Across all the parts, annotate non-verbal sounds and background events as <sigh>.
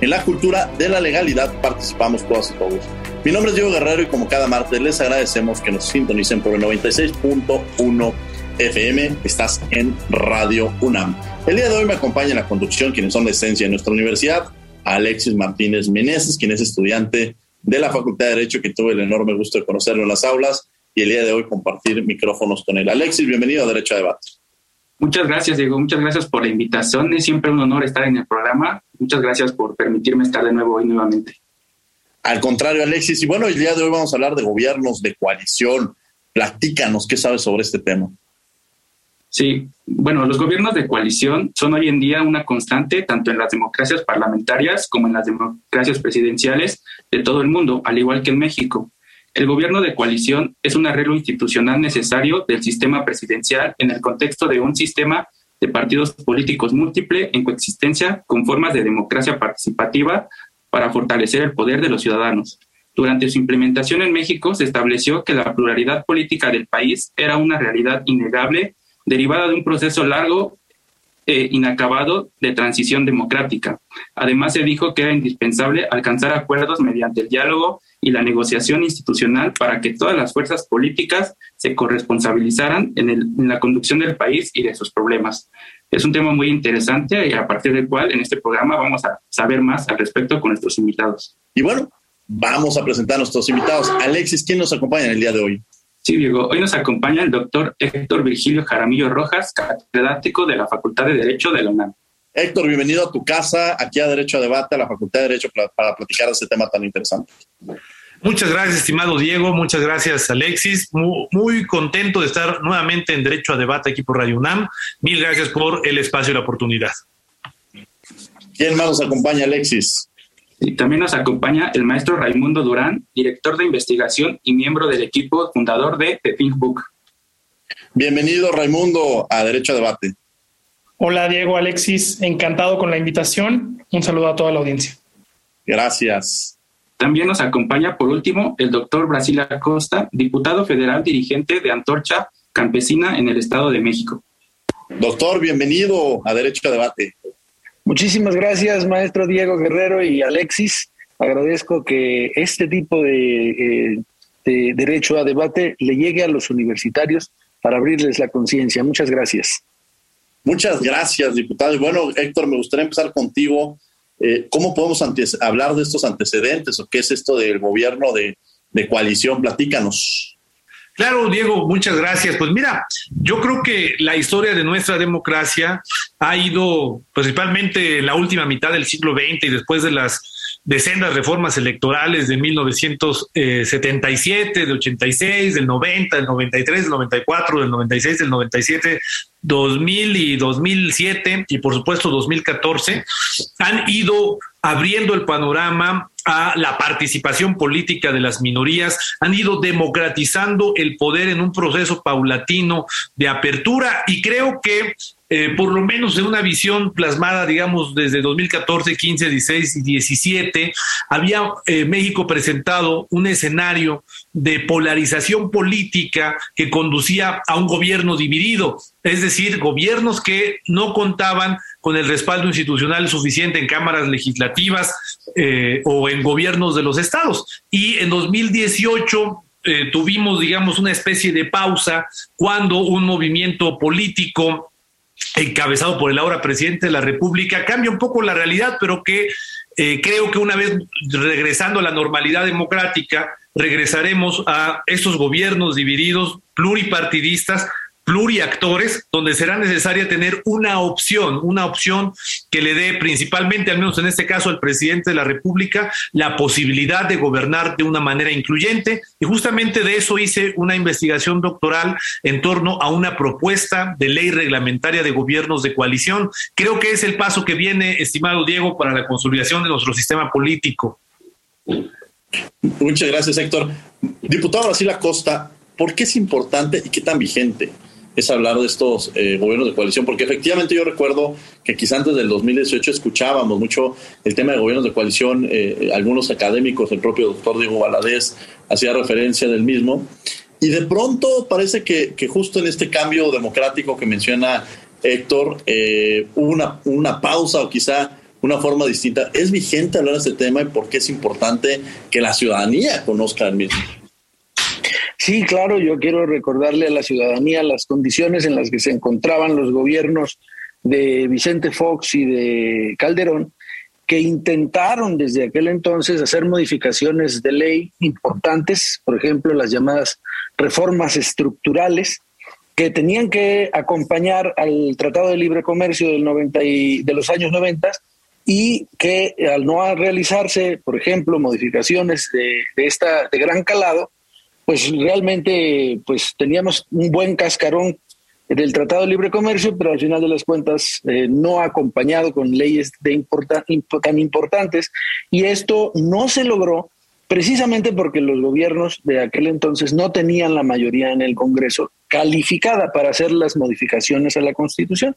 en la cultura de la legalidad participamos todas y todos. Mi nombre es Diego Guerrero y como cada martes les agradecemos que nos sintonicen por el 96.1 FM. Estás en Radio UNAM. El día de hoy me acompaña en la conducción quienes son la esencia de nuestra universidad, Alexis Martínez Meneses, quien es estudiante de la Facultad de Derecho, que tuve el enorme gusto de conocerlo en las aulas y el día de hoy compartir micrófonos con él. Alexis, bienvenido a Derecho a Debate. Muchas gracias, Diego. Muchas gracias por la invitación. Es siempre un honor estar en el programa. Muchas gracias por permitirme estar de nuevo hoy nuevamente. Al contrario, Alexis. Y bueno, el día de hoy vamos a hablar de gobiernos de coalición. Platícanos, ¿qué sabes sobre este tema? Sí, bueno, los gobiernos de coalición son hoy en día una constante tanto en las democracias parlamentarias como en las democracias presidenciales de todo el mundo, al igual que en México. El gobierno de coalición es un arreglo institucional necesario del sistema presidencial en el contexto de un sistema de partidos políticos múltiple en coexistencia con formas de democracia participativa para fortalecer el poder de los ciudadanos. Durante su implementación en México se estableció que la pluralidad política del país era una realidad innegable derivada de un proceso largo e inacabado de transición democrática. Además, se dijo que era indispensable alcanzar acuerdos mediante el diálogo y la negociación institucional para que todas las fuerzas políticas se corresponsabilizaran en, en, la conducción del país y de sus problemas. Es un tema muy interesante y a partir del cual en este programa vamos a saber más al respecto con nuestros invitados. Y bueno, vamos a presentar a nuestros invitados. Alexis, ¿quién nos acompaña en el día de hoy? Sí, Diego. Hoy nos acompaña el doctor Héctor Virgilio Jaramillo Rojas, catedrático de la Facultad de Derecho de la UNAM. Héctor, bienvenido a tu casa, aquí a Derecho a Debate, a la Facultad de Derecho, para, platicar de este tema tan interesante. Muchas gracias, estimado Diego. Muchas gracias, Alexis. Muy, muy, contento de estar nuevamente en Derecho a Debate aquí por Radio UNAM. Mil gracias por el espacio y la oportunidad. ¿Quién más nos acompaña, Alexis? Y también nos acompaña el maestro Raimundo Durán, director de investigación y miembro del equipo fundador de The Pink Book. Bienvenido, Raimundo, a Derecho a Debate. Hola, Diego, Alexis, encantado con la invitación. Un saludo a toda la audiencia. Gracias. También nos acompaña, por último, el doctor Brasil Acosta, diputado federal dirigente de Antorcha Campesina en el Estado de México. Doctor, bienvenido a Derecho a Debate. Muchísimas gracias, maestro Diego Guerrero y Alexis. Agradezco que este tipo de, eh, de derecho a debate le llegue a los universitarios para abrirles la conciencia. Muchas gracias. Muchas gracias, diputado. Y bueno, Héctor, me gustaría empezar contigo. Eh, ¿Cómo podemos hablar de estos antecedentes o qué es esto del gobierno de, de coalición? Platícanos. Claro, Diego, muchas gracias. Pues mira, yo creo que la historia de nuestra democracia ha ido principalmente en la última mitad del siglo XX y después de las de sendas reformas electorales de 1977, de 86, del 90, del 93, del 94, del 96, del 97, 2000 y 2007 y por supuesto 2014 han ido abriendo el panorama a la participación política de las minorías, han ido democratizando el poder en un proceso paulatino de apertura y creo que eh, por lo menos en una visión plasmada, digamos, desde 2014, 15, 16 y 17, había eh, México presentado un escenario de polarización política que conducía a un gobierno dividido, es decir, gobiernos que no contaban con el respaldo institucional suficiente en cámaras legislativas eh, o en gobiernos de los estados. Y en 2018 tuvimos, digamos, una especie de pausa cuando un movimiento político encabezado por el ahora presidente de la República, cambia un poco la realidad, pero que eh, creo que una vez regresando a la normalidad democrática, regresaremos a estos gobiernos divididos, pluripartidistas, pluriactores, donde será necesaria tener una opción, una opción que le dé principalmente, al menos en este caso, al presidente de la República, la posibilidad de gobernar de una manera incluyente. Y justamente de eso hice una investigación doctoral en torno a una propuesta de ley reglamentaria de gobiernos de coalición. Creo que es el paso que viene, estimado Diego, para la consolidación de nuestro sistema político. Muchas gracias, Héctor. Diputado Brasil Acosta, ¿por qué es importante y qué tan vigente es hablar de estos eh, gobiernos de coalición, porque efectivamente yo recuerdo que quizá antes del 2018 escuchábamos mucho el tema de gobiernos de coalición, eh, algunos académicos, el propio doctor Diego Valadez hacía referencia del mismo, y de pronto parece que, justo en este cambio democrático que menciona Héctor, eh, hubo una, una pausa o quizá una forma distinta. ¿Es vigente hablar de este tema y por qué es importante que la ciudadanía conozca el mismo? Sí, claro, yo quiero recordarle a la ciudadanía las condiciones en las que se encontraban los gobiernos de Vicente Fox y de Calderón, que intentaron desde aquel entonces hacer modificaciones de ley importantes, por ejemplo, las llamadas reformas estructurales, que tenían que acompañar al Tratado de Libre Comercio del 90 y, de los años 90 y que al no realizarse, por ejemplo, modificaciones de, de esta de gran calado, pues realmente pues teníamos un buen cascarón del Tratado de Libre Comercio, pero al final de las cuentas eh, no acompañado con leyes de tan importantes y esto no se logró precisamente porque los gobiernos de aquel entonces no tenían la mayoría en el Congreso calificada para hacer las modificaciones a la Constitución.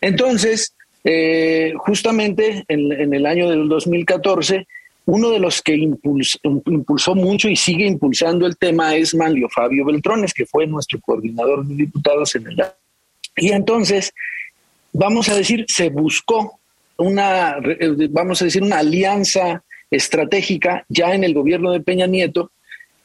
Entonces, eh, justamente en, en, el año del 2014 uno de los que impulsó, mucho y sigue impulsando el tema es Manlio Fabio Beltrones, que fue nuestro coordinador de diputados en el... Y entonces, vamos a decir, se buscó una, eh, vamos a decir, una alianza estratégica ya en el gobierno de Peña Nieto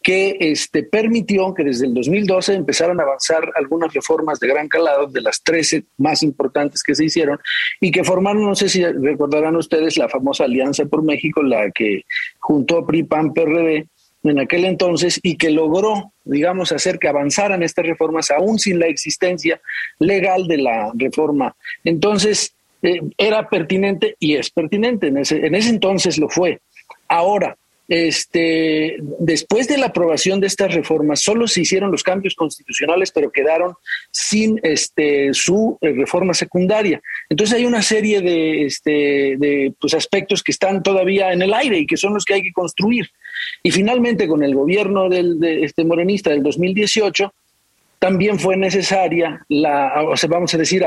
que este, permitió que desde el 2012 empezaran a avanzar algunas reformas de gran calado, de las 13 más importantes que se hicieron, y que formaron, no sé si recordarán ustedes, la famosa Alianza por México, la que juntó PRI, PAN, PRD en aquel entonces y que logró, digamos, hacer que avanzaran estas reformas aún sin la existencia legal de la reforma. Entonces, eh, era pertinente y es pertinente, en ese, en ese entonces lo fue. Ahora, este, después de la aprobación de estas reformas, solo se hicieron los cambios constitucionales, pero quedaron sin este, su eh, reforma secundaria. Entonces hay una serie de, este, de pues, aspectos que están todavía en el aire y que son los que hay que construir. Y finalmente, con el gobierno del, de este morenista del 2018, también fue necesaria la, o sea, vamos a decir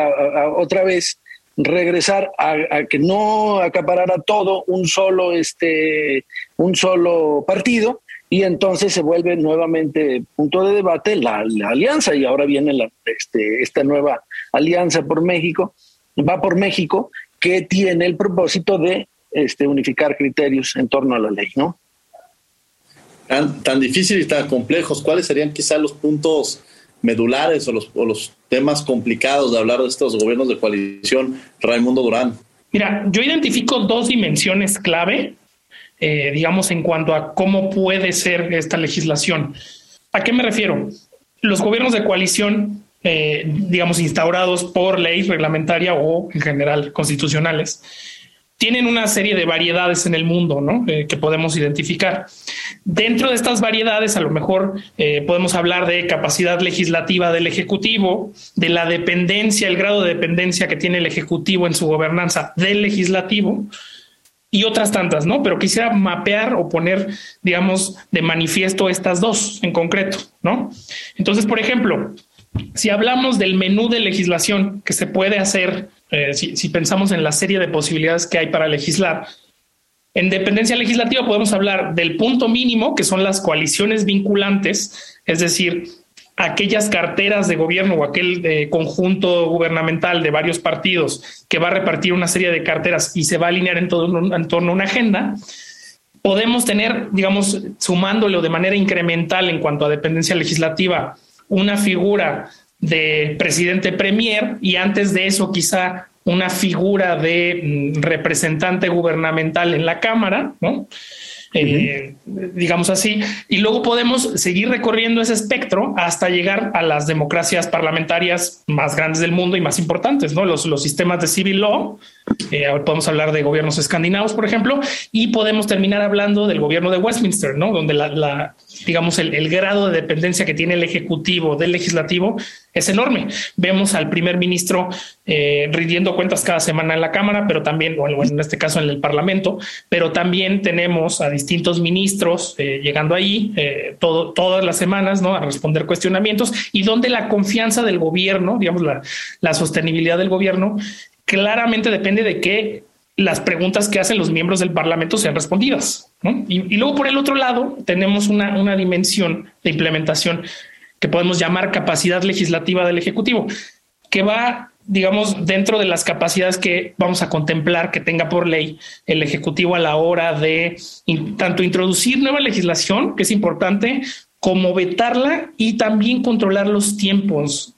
otra vez, regresar a, que no acaparara todo un solo, este, un solo partido y entonces se vuelve nuevamente punto de debate la, alianza y ahora viene la, este, esta nueva alianza por México, va por México, que tiene el propósito de este, unificar criterios en torno a la ley, ¿no? Tan, tan difíciles y tan complejos, ¿cuáles serían quizás los puntos medulares o los, o los temas complicados de hablar de estos gobiernos de coalición, Raimundo Durán? Mira, yo identifico dos dimensiones clave, eh, digamos, en cuanto a cómo puede ser esta legislación. ¿A qué me refiero? Los gobiernos de coalición, eh, digamos, instaurados por ley reglamentaria o en general constitucionales, tienen una serie de variedades en el mundo ¿no? Eh, que podemos identificar. Dentro de estas variedades, a lo mejor eh, podemos hablar de capacidad legislativa del Ejecutivo, de la dependencia, el grado de dependencia que tiene el Ejecutivo en su gobernanza del Legislativo y otras tantas, ¿no? Pero quisiera mapear o poner, digamos, de manifiesto estas dos en concreto, ¿no? Entonces, por ejemplo, si hablamos del menú de legislación que se puede hacer eh, si, pensamos en la serie de posibilidades que hay para legislar, en dependencia legislativa podemos hablar del punto mínimo, que son las coaliciones vinculantes, es decir, aquellas carteras de gobierno o aquel eh, conjunto gubernamental de varios partidos que va a repartir una serie de carteras y se va a alinear en, en torno a una agenda. Podemos tener, digamos, sumándolo de manera incremental en cuanto a dependencia legislativa, una figura de presidente premier y antes de eso quizá una figura de mm, representante gubernamental en la Cámara, ¿no? Eh, digamos así, y luego podemos seguir recorriendo ese espectro hasta llegar a las democracias parlamentarias más grandes del mundo y más importantes, ¿no? Los, los sistemas de civil law, eh, podemos hablar de gobiernos escandinavos, por ejemplo, y podemos terminar hablando del gobierno de Westminster, ¿no? Donde la, digamos, el, grado de dependencia que tiene el Ejecutivo del Legislativo es enorme. Vemos al primer ministro eh, rindiendo cuentas cada semana en la Cámara, pero también, bueno, en este caso en el Parlamento, pero también tenemos a distintos ministros eh, llegando ahí eh, todo, todas las semanas ¿no? a responder cuestionamientos y donde la confianza del gobierno, digamos, la, la sostenibilidad del gobierno, claramente depende de que las preguntas que hacen los miembros del Parlamento sean respondidas. Y, luego por el otro lado tenemos una, una dimensión de implementación que podemos llamar capacidad legislativa del Ejecutivo, que va digamos, dentro de las capacidades que vamos a contemplar que tenga por ley el Ejecutivo a la hora de tanto introducir nueva legislación, que es importante, como vetarla y también controlar los tiempos,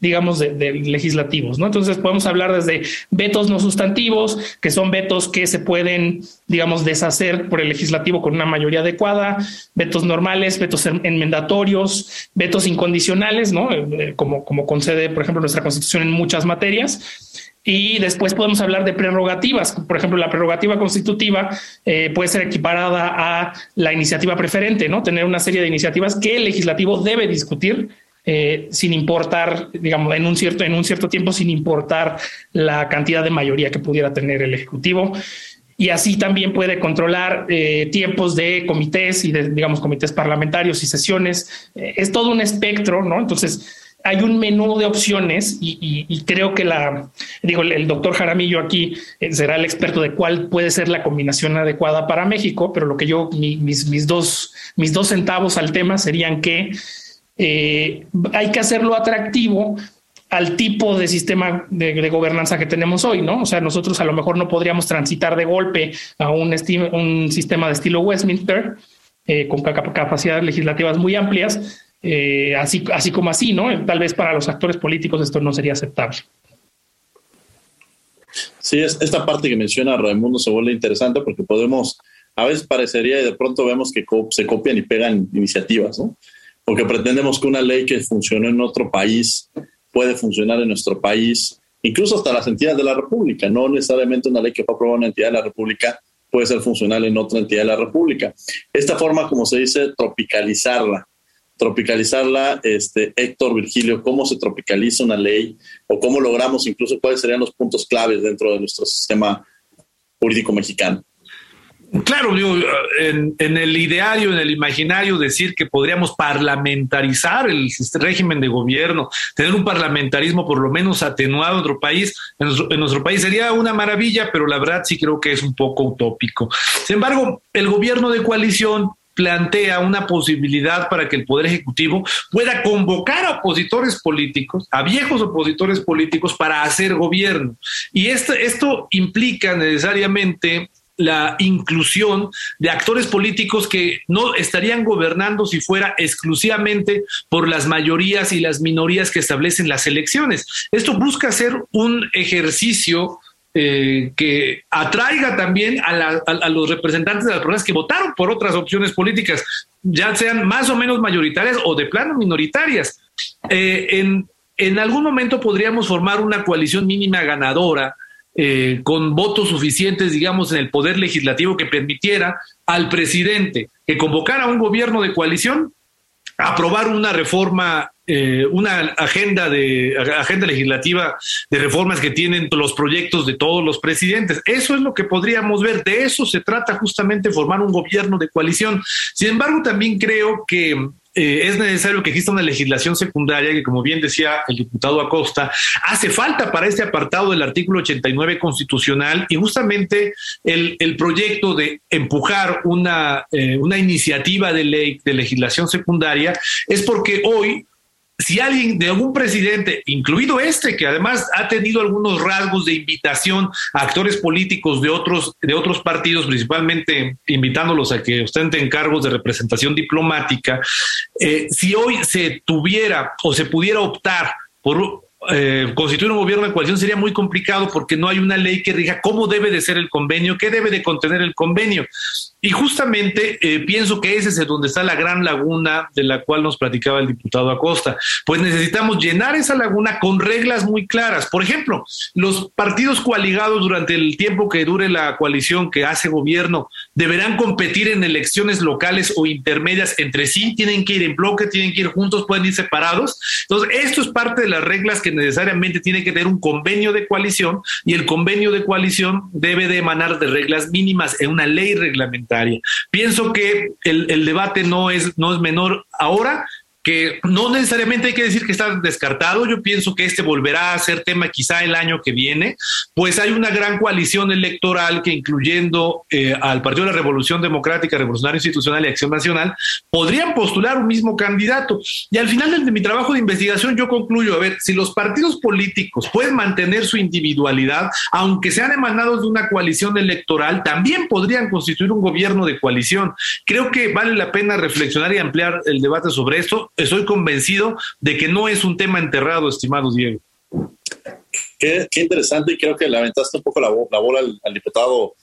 digamos, de, legislativos. ¿no? Entonces podemos hablar desde vetos no sustantivos, que son vetos que se pueden, digamos, deshacer por el legislativo con una mayoría adecuada, vetos normales, vetos enmendatorios, vetos incondicionales, ¿no? Eh, eh, como, como concede, por ejemplo, nuestra constitución en muchas materias y después podemos hablar de prerrogativas. Por ejemplo, la prerrogativa constitutiva eh, puede ser equiparada a la iniciativa preferente, ¿no? Tener una serie de iniciativas que el legislativo debe discutir eh, sin importar, digamos, en un cierto, en un cierto tiempo, sin importar la cantidad de mayoría que pudiera tener el ejecutivo. Y así también puede controlar eh, tiempos de comités y de, digamos, comités parlamentarios y sesiones. es todo un espectro, ¿no? Entonces, hay un menú de opciones y, creo que la, digo, el doctor Jaramillo aquí eh, será el experto de cuál puede ser la combinación adecuada para México, pero lo que yo, mis, mis, dos, mis dos centavos al tema serían que eh, hay que hacerlo atractivo al tipo de sistema de, gobernanza que tenemos hoy, ¿no? O sea, nosotros a lo mejor no podríamos transitar de golpe a un, un sistema de estilo Westminster, eh, con capacidades legislativas muy amplias, eh, así, así como así, ¿no? Tal vez para los actores políticos esto no sería aceptable. Sí, esta parte que menciona Raimundo se vuelve interesante porque podemos, a veces parecería y de pronto vemos que se copian y pegan iniciativas, ¿no? Porque pretendemos que una ley que funcionó en otro país puede funcionar en nuestro país, incluso hasta las entidades de la República, no necesariamente una ley que fue aprobada en una entidad de la República puede ser funcional en otra entidad de la República. Esta forma, como se dice, tropicalizarla tropicalizarla, este, Héctor Virgilio, cómo se tropicaliza una ley o cómo logramos incluso cuáles serían los puntos claves dentro de nuestro sistema jurídico mexicano. Claro, digo, en, el ideario, en el imaginario, decir que podríamos parlamentarizar el régimen de gobierno, tener un parlamentarismo por lo menos atenuado en país, en nuestro país sería una maravilla, pero la verdad sí creo que es un poco utópico. Sin embargo, el gobierno de coalición plantea una posibilidad para que el Poder Ejecutivo pueda convocar a opositores políticos, a viejos opositores políticos, para hacer gobierno. Y esto, esto implica necesariamente la inclusión de actores políticos que no estarían gobernando si fuera exclusivamente por las mayorías y las minorías que establecen las elecciones. Esto busca ser un ejercicio eh, que atraiga también a, los representantes de las personas que votaron por otras opciones políticas, ya sean más o menos mayoritarias o de plano minoritarias. Eh, en, en, algún momento podríamos formar una coalición mínima ganadora eh, con votos suficientes, digamos, en el poder legislativo que permitiera al presidente que convocara un gobierno de coalición aprobar una reforma eh, una agenda de agenda legislativa de reformas que tienen los proyectos de todos los presidentes. Eso es lo que podríamos ver. De eso se trata justamente formar un gobierno de coalición. Sin embargo, también creo que eh, es necesario que exista una legislación secundaria que, como bien decía el diputado Acosta, hace falta para este apartado del artículo 89 constitucional y justamente el, el proyecto de empujar una, eh, una iniciativa de ley de legislación secundaria es porque hoy si alguien de algún presidente, incluido este, que además ha tenido algunos rasgos de invitación a actores políticos de otros, de otros partidos, principalmente invitándolos a que ostenten cargos de representación diplomática, eh, si hoy se tuviera o se pudiera optar por eh, constituir un gobierno de coalición sería muy complicado porque no hay una ley que diga cómo debe de ser el convenio, qué debe de contener el convenio. Y justamente eh, pienso que ese es donde está la gran laguna de la cual nos platicaba el diputado Acosta. Pues necesitamos llenar esa laguna con reglas muy claras. Por ejemplo, los partidos coaligados durante el tiempo que dure la coalición que hace gobierno deberán competir en elecciones locales o intermedias entre sí, tienen que ir en bloque, tienen que ir juntos, pueden ir separados. Entonces, esto es parte de las reglas que necesariamente tiene que tener un convenio de coalición y el convenio de coalición debe de emanar de reglas mínimas en una ley reglamentaria. Pienso que el, el debate no es, no es menor ahora, que no necesariamente hay que decir que está descartado, yo pienso que este volverá a ser tema quizá el año que viene, pues hay una gran coalición electoral que incluyendo eh, al Partido de la Revolución Democrática, Revolucionario Institucional y Acción Nacional, podrían postular un mismo candidato. Y al final de mi trabajo de investigación yo concluyo, a ver, si los partidos políticos pueden mantener su individualidad, aunque sean emanados de una coalición electoral, también podrían constituir un gobierno de coalición. Creo que vale la pena reflexionar y ampliar el debate sobre esto estoy convencido de que no es un tema enterrado, estimado Diego. Qué, interesante y creo que le aventaste un poco la, bola al, diputado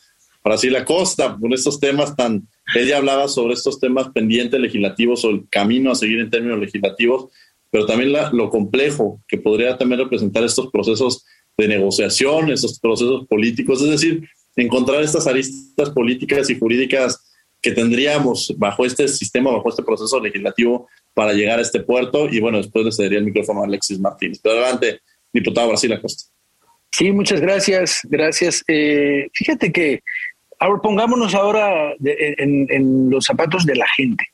Brasil Acosta con estos temas tan... Ella hablaba sobre estos temas pendientes legislativos o el camino a seguir en términos legislativos, pero también lo complejo que podría también representar estos procesos de negociación, estos procesos políticos, es decir, encontrar estas aristas políticas y jurídicas que tendríamos bajo este sistema, bajo este proceso legislativo para llegar a este puerto. Y bueno, después le cedería el micrófono a Alexis Martínez. Pero adelante, diputado Brasil Acosta. Sí, muchas gracias. Gracias. Eh, fíjate que ahora pongámonos ahora en, los zapatos de la gente.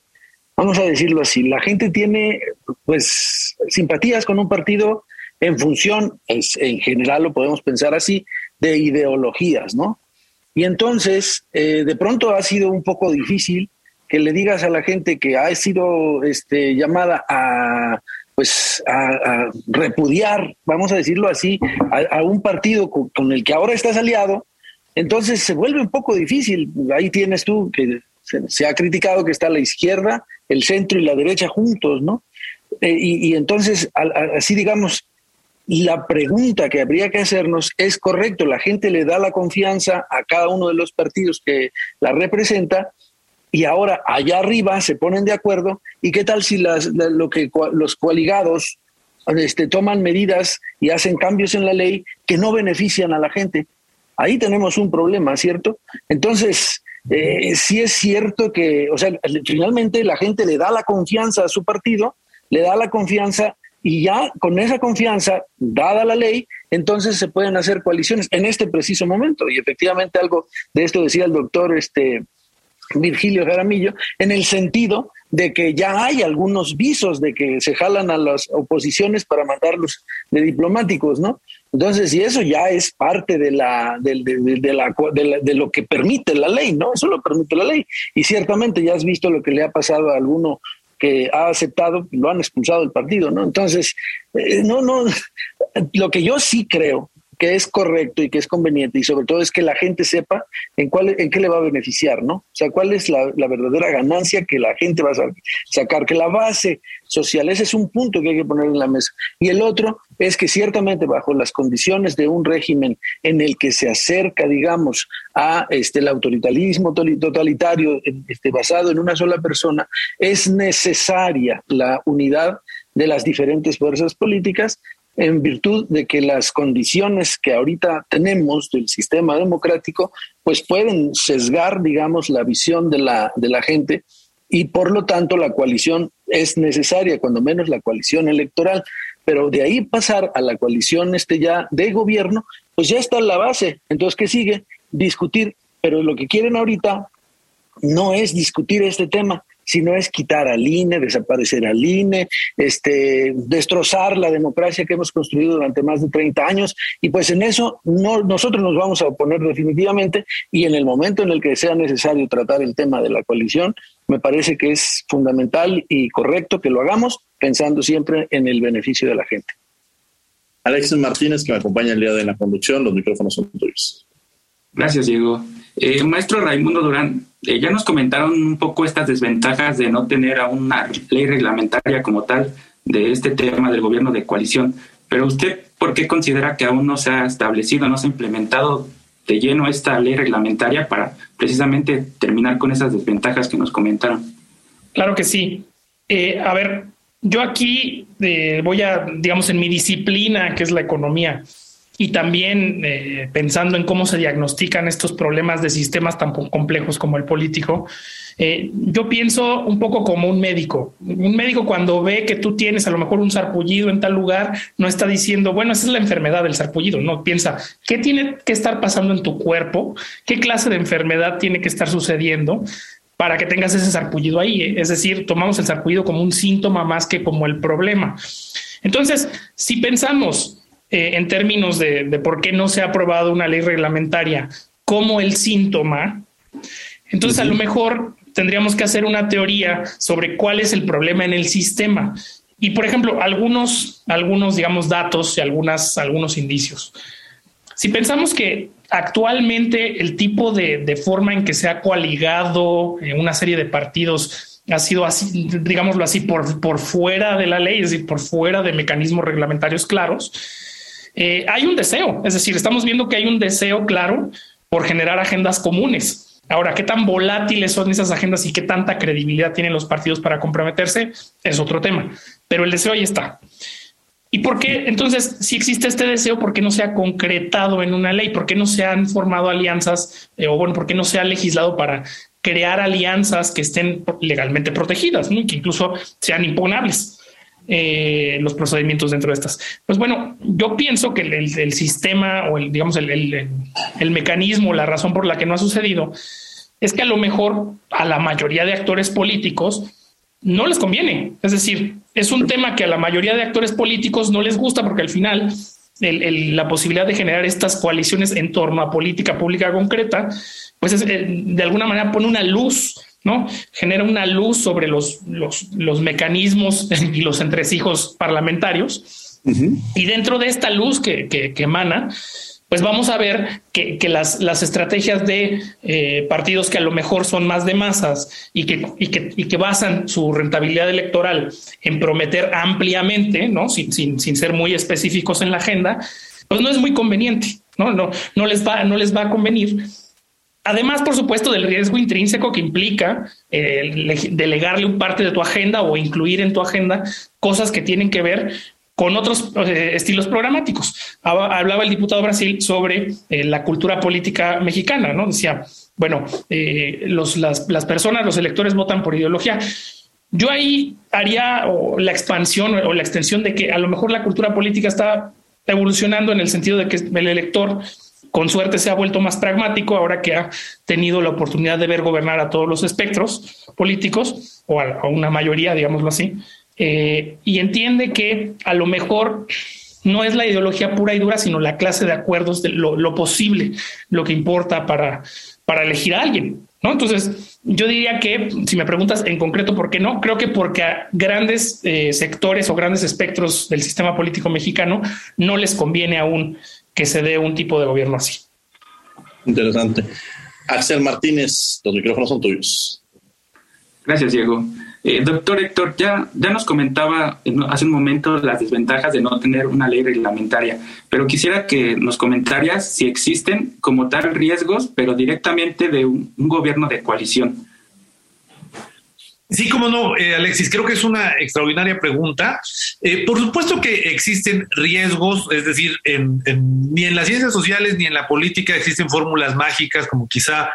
Vamos a decirlo así. La gente tiene, pues, simpatías con un partido en función, en general lo podemos pensar así, de ideologías, ¿no? Y entonces, eh, de pronto ha sido un poco difícil que le digas a la gente que ha sido este, llamada a pues a, repudiar, vamos a decirlo así, a, un partido con, el que ahora estás aliado, entonces se vuelve un poco difícil. Ahí tienes tú que se, ha criticado que está la izquierda, el centro y la derecha juntos, ¿no? Eh, y, y, entonces, así digamos, la pregunta que habría que hacernos es correcto, la gente le da la confianza a cada uno de los partidos que la representa y ahora allá arriba se ponen de acuerdo y qué tal si las, lo que los coaligados este, toman medidas y hacen cambios en la ley que no benefician a la gente. Ahí tenemos un problema, ¿cierto? Entonces, eh, sí es cierto que, o sea, finalmente la gente le da la confianza a su partido, le da la confianza y ya con esa confianza, dada la ley, entonces se pueden hacer coaliciones en este preciso momento. Y efectivamente algo de esto decía el doctor este, Virgilio Jaramillo, en el sentido de que ya hay algunos visos de que se jalan a las oposiciones para mandarlos de diplomáticos, ¿no? Entonces, y eso ya es parte de, la, de, la, de, lo que permite la ley, ¿no? Eso lo permite la ley. Y ciertamente ya has visto lo que le ha pasado a alguno que ha aceptado, lo han expulsado del partido, ¿no? Entonces, eh, no, no, <laughs> lo que yo sí creo que es correcto y que es conveniente y sobre todo es que la gente sepa en cuál en qué le va a beneficiar, ¿no? O sea, cuál es la, verdadera ganancia que la gente va a sacar, que la base social, ese es un punto que hay que poner en la mesa. Y el otro es que ciertamente bajo las condiciones de un régimen en el que se acerca, digamos, a este el autoritarismo totalitario este, basado en una sola persona, es necesaria la unidad de las diferentes fuerzas políticas en virtud de que las condiciones que ahorita tenemos del sistema democrático, pues pueden sesgar, digamos, la visión de la, de la gente y por lo tanto la coalición es necesaria, cuando menos la coalición electoral. Pero de ahí pasar a la coalición este ya de gobierno, pues ya está la base. Entonces, ¿qué sigue? Discutir. Pero lo que quieren ahorita no es discutir este tema, sino es quitar al INE, desaparecer al INE, este, destrozar la democracia que hemos construido durante más de 30 años. Y pues en eso no, nosotros nos vamos a oponer definitivamente y en el momento en el que sea necesario tratar el tema de la coalición, me parece que es fundamental y correcto que lo hagamos pensando siempre en el beneficio de la gente. Alexis Martínez, que me acompaña el día de la conducción, los micrófonos son tuyos. Gracias, Diego. Eh, maestro Raimundo Durán, eh, ya nos comentaron un poco estas desventajas de no tener a una ley reglamentaria como tal de este tema del gobierno de coalición, Pero usted, ¿por qué considera que aún no se ha establecido, no se ha implementado de lleno esta ley reglamentaria para precisamente terminar con esas desventajas que nos comentaron? Claro que sí. Eh, a ver, yo aquí eh, voy a, digamos, en mi disciplina, que es la economía, y también eh, pensando en cómo se diagnostican estos problemas de sistemas tan complejos como el político, eh, yo pienso un poco como un médico. Un médico cuando ve que tú tienes a lo mejor un sarpullido en tal lugar, no está diciendo, bueno, esa es la enfermedad del sarpullido, no, piensa, ¿qué tiene que estar pasando en tu cuerpo? ¿Qué clase de enfermedad tiene que estar sucediendo? para que tengas ese sarpullido ahí. Eh? Es decir, tomamos el sarpullido como un síntoma más que como el problema. Entonces, si pensamos eh, en términos de, por qué no se ha aprobado una ley reglamentaria como el síntoma, entonces a lo mejor tendríamos que hacer una teoría sobre cuál es el problema en el sistema. Y por ejemplo, algunos, algunos digamos, datos y algunas, algunos indicios. Si pensamos que actualmente el tipo de, forma en que se ha coaligado una serie de partidos ha sido así, digámoslo así, por, por fuera de la ley, es decir, por fuera de mecanismos reglamentarios claros, eh, hay un deseo, es decir, estamos viendo que hay un deseo claro por generar agendas comunes. Ahora, qué tan volátiles son esas agendas y qué tanta credibilidad tienen los partidos para comprometerse es otro tema, pero el deseo ahí está. ¿Y por qué entonces, si existe este deseo, por qué no se ha concretado en una ley? ¿Por qué no se han formado alianzas eh, o bueno, por qué no se ha legislado para crear alianzas que estén legalmente protegidas, que incluso sean impugnables? Eh, los procedimientos dentro de estas. Pues bueno, yo pienso que el, sistema o el, digamos, el, el, mecanismo, la razón por la que no ha sucedido es que a lo mejor a la mayoría de actores políticos no les conviene. Es decir, es un tema que a la mayoría de actores políticos no les gusta porque al final la posibilidad de generar estas coaliciones en torno a política pública concreta, pues es, eh, de alguna manera pone una luz ¿no? Genera una luz sobre los, los, mecanismos <laughs> y los entresijos parlamentarios. Y dentro de esta luz que, que, emana, pues vamos a ver que, las, las, estrategias de eh, partidos que a lo mejor son más de masas y que, y que, y que basan su rentabilidad electoral en prometer ampliamente, ¿no? Sin, sin, sin, ser muy específicos en la agenda, pues no es muy conveniente, ¿no? No, no, les, va, no les va a convenir. Además, por supuesto, del riesgo intrínseco que implica eh, delegarle un parte de tu agenda o incluir en tu agenda cosas que tienen que ver con otros eh, estilos programáticos. Hablaba el diputado Brasil sobre eh, la cultura política mexicana, ¿no? Decía, bueno, las, personas, los electores votan por ideología. Yo ahí haría la expansión o la extensión de que a lo mejor la cultura política está evolucionando en el sentido de que el elector con suerte se ha vuelto más pragmático ahora que ha tenido la oportunidad de ver gobernar a todos los espectros políticos o a, una mayoría, digámoslo así, eh, y entiende que a lo mejor no es la ideología pura y dura, sino la clase de acuerdos de lo, posible, lo que importa para, para elegir a alguien. ¿no? Entonces, yo diría que, si me preguntas en concreto por qué no, creo que porque a grandes eh, sectores o grandes espectros del sistema político mexicano no les conviene aún que se dé un tipo de gobierno así. Interesante. Axel Martínez, los micrófonos son tuyos. Gracias, Diego. Eh, doctor Héctor, ya, ya nos comentaba hace un momento las desventajas de no tener una ley reglamentaria, pero quisiera que nos comentaras si existen como tal riesgos, pero directamente de un gobierno de coalición. Sí, como no, eh, Alexis, creo que es una extraordinaria pregunta. Eh, por supuesto que existen riesgos, es decir, ni en las ciencias sociales ni en la política existen fórmulas mágicas como quizá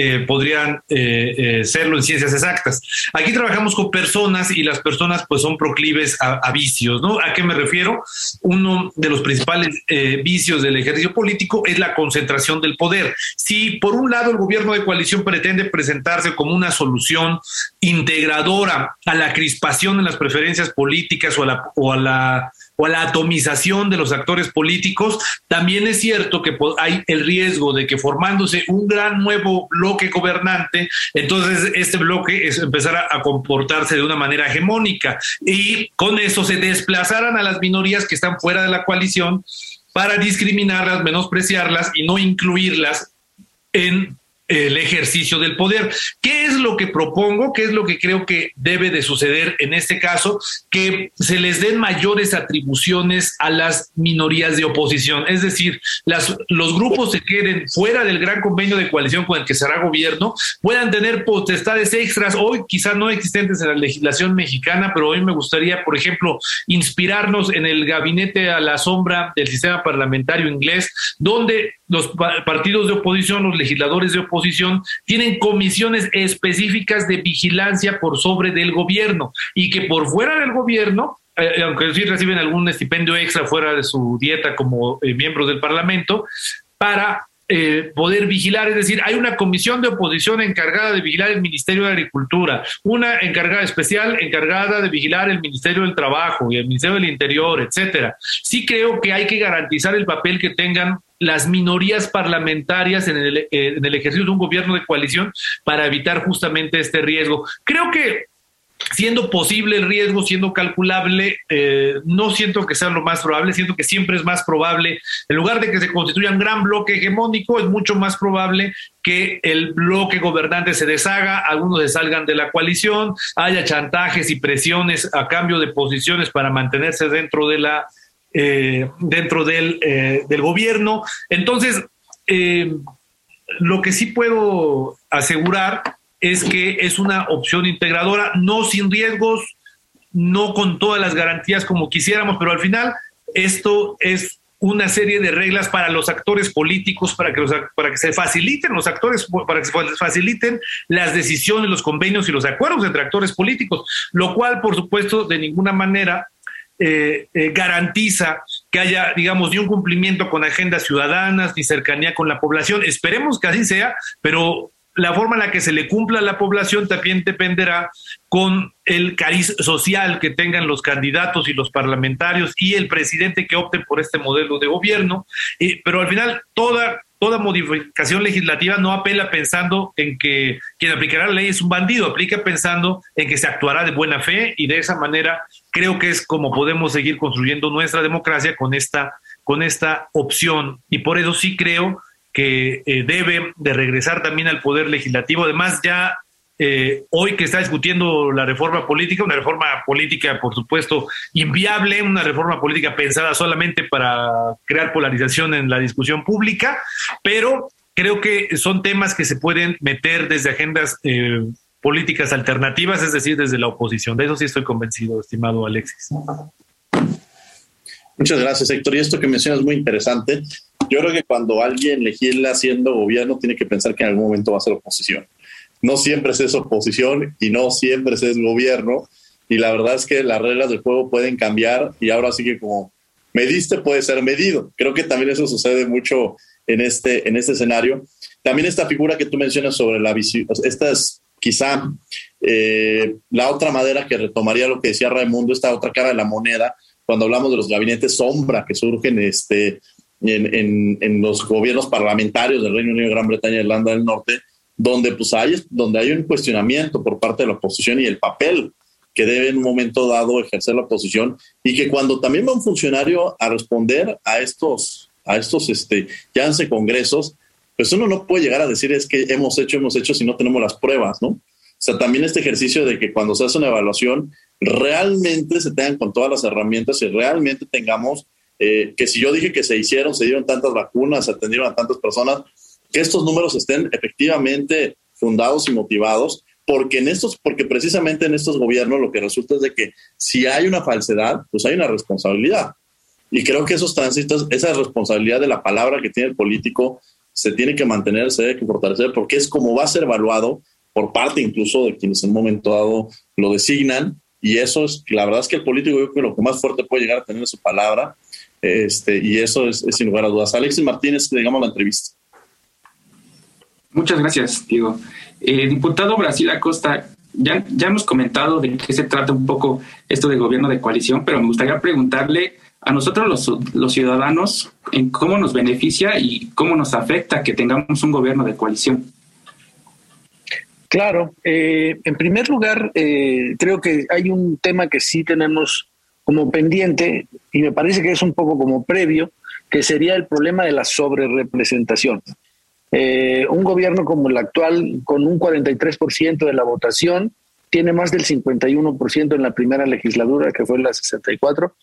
eh, podrían eh, eh, serlo en ciencias exactas. Aquí trabajamos con personas y las personas pues son proclives a, vicios, ¿no? ¿A qué me refiero? Uno de los principales vicios del ejercicio político es la concentración del poder. Si por un lado el gobierno de coalición pretende presentarse como una solución integradora a la crispación en las preferencias políticas o a la, o a la o a la atomización de los actores políticos, también es cierto que hay el riesgo de que formándose un gran nuevo bloque gobernante, entonces este bloque es empezar a, comportarse de una manera hegemónica y con eso se desplazaran a las minorías que están fuera de la coalición para discriminarlas, menospreciarlas y no incluirlas en el ejercicio del poder. ¿Qué es lo que propongo? ¿Qué es lo que creo que debe de suceder en este caso? Que se les den mayores atribuciones a las minorías de oposición. Es decir, las, los grupos que queden fuera del gran convenio de coalición con el que será gobierno puedan tener potestades extras, hoy quizás no existentes en la legislación mexicana, pero hoy me gustaría, por ejemplo, inspirarnos en el gabinete a la sombra del sistema parlamentario inglés, donde los partidos de oposición, los legisladores de oposición, tienen comisiones específicas de vigilancia por sobre del gobierno y que por fuera del gobierno eh, aunque sí reciben algún estipendio extra fuera de su dieta como eh, miembros del Parlamento, para eh, poder vigilar, es decir, hay una comisión de oposición encargada de vigilar el Ministerio de Agricultura, una encargada especial encargada de vigilar el Ministerio del Trabajo y el Ministerio del Interior, etcétera. Sí creo que hay que garantizar el papel que tengan las minorías parlamentarias en el, en el ejercicio de un gobierno de coalición para evitar justamente este riesgo. Creo que siendo posible el riesgo, siendo calculable, eh, no siento que sea lo más probable, siento que siempre es más probable, en lugar de que se constituya un gran bloque hegemónico, es mucho más probable que el bloque gobernante se deshaga, algunos se salgan de la coalición, haya chantajes y presiones a cambio de posiciones para mantenerse dentro de la eh, dentro del, eh, del, gobierno. Entonces, lo que sí puedo asegurar es que es una opción integradora, no sin riesgos, no con todas las garantías como quisiéramos, pero al final esto es una serie de reglas para los actores políticos, para que, para que se faciliten los actores, para que se faciliten las decisiones, los convenios y los acuerdos entre actores políticos, lo cual, por supuesto, de ninguna manera eh, eh, garantiza que haya, digamos, ni un cumplimiento con agendas ciudadanas, ni cercanía con la población. Esperemos que así sea, pero la forma en la que se le cumpla a la población también dependerá con el cariz social que tengan los candidatos y los parlamentarios y el presidente que opten por este modelo de gobierno. pero al final, toda, toda modificación legislativa no apela pensando en que quien aplicará la ley es un bandido, aplica pensando en que se actuará de buena fe y de esa manera creo que es como podemos seguir construyendo nuestra democracia con esta, con esta opción. Y por eso sí creo que eh, debe de regresar también al poder legislativo. Además, ya eh, hoy que está discutiendo la reforma política, una reforma política, por supuesto, inviable, una reforma política pensada solamente para crear polarización en la discusión pública, pero creo que son temas que se pueden meter desde agendas eh, políticas alternativas, es decir, desde la oposición. De eso sí estoy convencido, estimado Alexis. Muchas gracias, Héctor. Y esto que mencionas es muy interesante. Yo creo que cuando alguien legisla siendo gobierno, tiene que pensar que en algún momento va a ser oposición. No siempre es oposición y no siempre es gobierno. Y la verdad es que las reglas del juego pueden cambiar y ahora sí que como mediste puede ser medido. Creo que también eso sucede mucho en este, en este escenario. También esta figura que tú mencionas sobre la visión, esta es quizá eh, la otra madera que retomaría lo que decía Raimundo, esta otra cara de la moneda, cuando hablamos de los gabinetes sombra que surgen este, en, en, los gobiernos parlamentarios del Reino Unido, Gran Bretaña Irlanda del Norte, donde, pues hay, donde hay un cuestionamiento por parte de la oposición y el papel que debe en un momento dado ejercer la oposición y que cuando también va un funcionario a responder a estos, a estos este, llámense congresos, pues uno no puede llegar a decir es que hemos hecho, hemos hecho si no tenemos las pruebas, ¿no? O sea, también este ejercicio de que cuando se hace una evaluación, realmente se tengan con todas las herramientas y realmente tengamos eh, que si yo dije que se hicieron, se dieron tantas vacunas, se atendieron a tantas personas, que estos números estén efectivamente fundados y motivados, porque en estos, porque precisamente en estos gobiernos lo que resulta es de que si hay una falsedad, pues hay una responsabilidad. Y creo que esos tránsitos, esa responsabilidad de la palabra que tiene el político, se tiene que mantener, se debe que fortalecer, porque es como va a ser evaluado por parte incluso de quienes en un momento dado lo designan. Y eso es, la verdad es que el político yo creo que lo que más fuerte puede llegar a tener es su palabra este, y eso es, sin lugar a dudas. Alexis Martínez, digamos la entrevista. Muchas gracias, Diego. Eh, diputado Brasil Acosta, ya, ya hemos comentado de qué se trata un poco esto de gobierno de coalición, pero me gustaría preguntarle a nosotros los, los ciudadanos en cómo nos beneficia y cómo nos afecta que tengamos un gobierno de coalición. Claro, eh, en primer lugar, eh, creo que hay un tema que sí tenemos como pendiente, y me parece que es un poco como previo, que sería el problema de la sobrerepresentación. Eh, un gobierno como el actual, con un 43% de la votación, tiene más del 51% en la primera legislatura, que fue la 64,